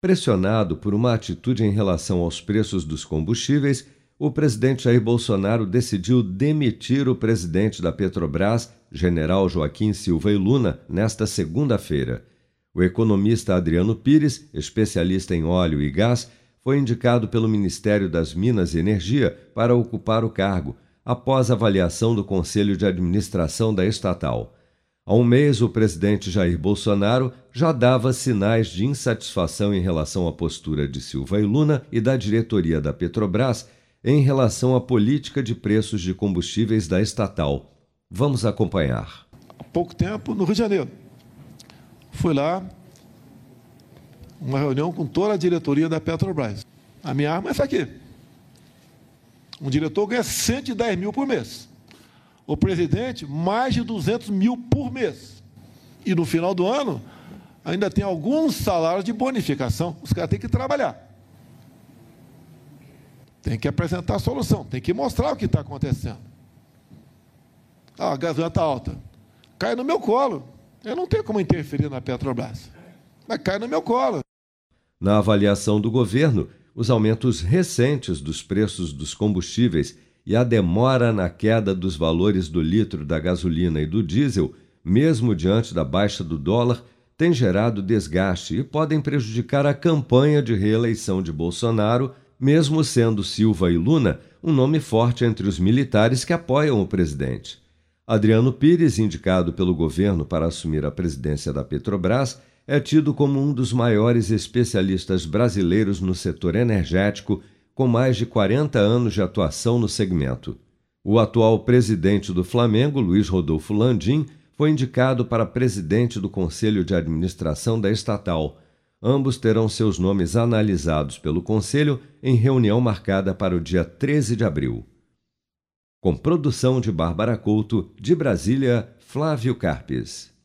Pressionado por uma atitude em relação aos preços dos combustíveis, o presidente Jair Bolsonaro decidiu demitir o presidente da Petrobras, general Joaquim Silva e Luna, nesta segunda-feira. O economista Adriano Pires, especialista em óleo e gás, foi indicado pelo Ministério das Minas e Energia para ocupar o cargo, após avaliação do Conselho de Administração da estatal. Há um mês, o presidente Jair Bolsonaro já dava sinais de insatisfação em relação à postura de Silva e Luna e da diretoria da Petrobras em relação à política de preços de combustíveis da estatal. Vamos acompanhar. Há pouco tempo, no Rio de Janeiro, fui lá, uma reunião com toda a diretoria da Petrobras. A minha arma é essa aqui. Um diretor ganha 110 mil por mês o presidente mais de 200 mil por mês. E no final do ano, ainda tem alguns salários de bonificação. Os caras têm que trabalhar. Tem que apresentar a solução, tem que mostrar o que está acontecendo. Ah, a gasolina está alta. Cai no meu colo. Eu não tenho como interferir na Petrobras. Mas cai no meu colo. Na avaliação do governo, os aumentos recentes dos preços dos combustíveis e a demora na queda dos valores do litro da gasolina e do diesel, mesmo diante da baixa do dólar, tem gerado desgaste e podem prejudicar a campanha de reeleição de Bolsonaro, mesmo sendo Silva e Luna um nome forte entre os militares que apoiam o presidente. Adriano Pires, indicado pelo governo para assumir a presidência da Petrobras, é tido como um dos maiores especialistas brasileiros no setor energético com mais de 40 anos de atuação no segmento. O atual presidente do Flamengo, Luiz Rodolfo Landim, foi indicado para presidente do Conselho de Administração da estatal. Ambos terão seus nomes analisados pelo Conselho em reunião marcada para o dia 13 de abril. Com produção de Bárbara Couto, de Brasília, Flávio Carpes.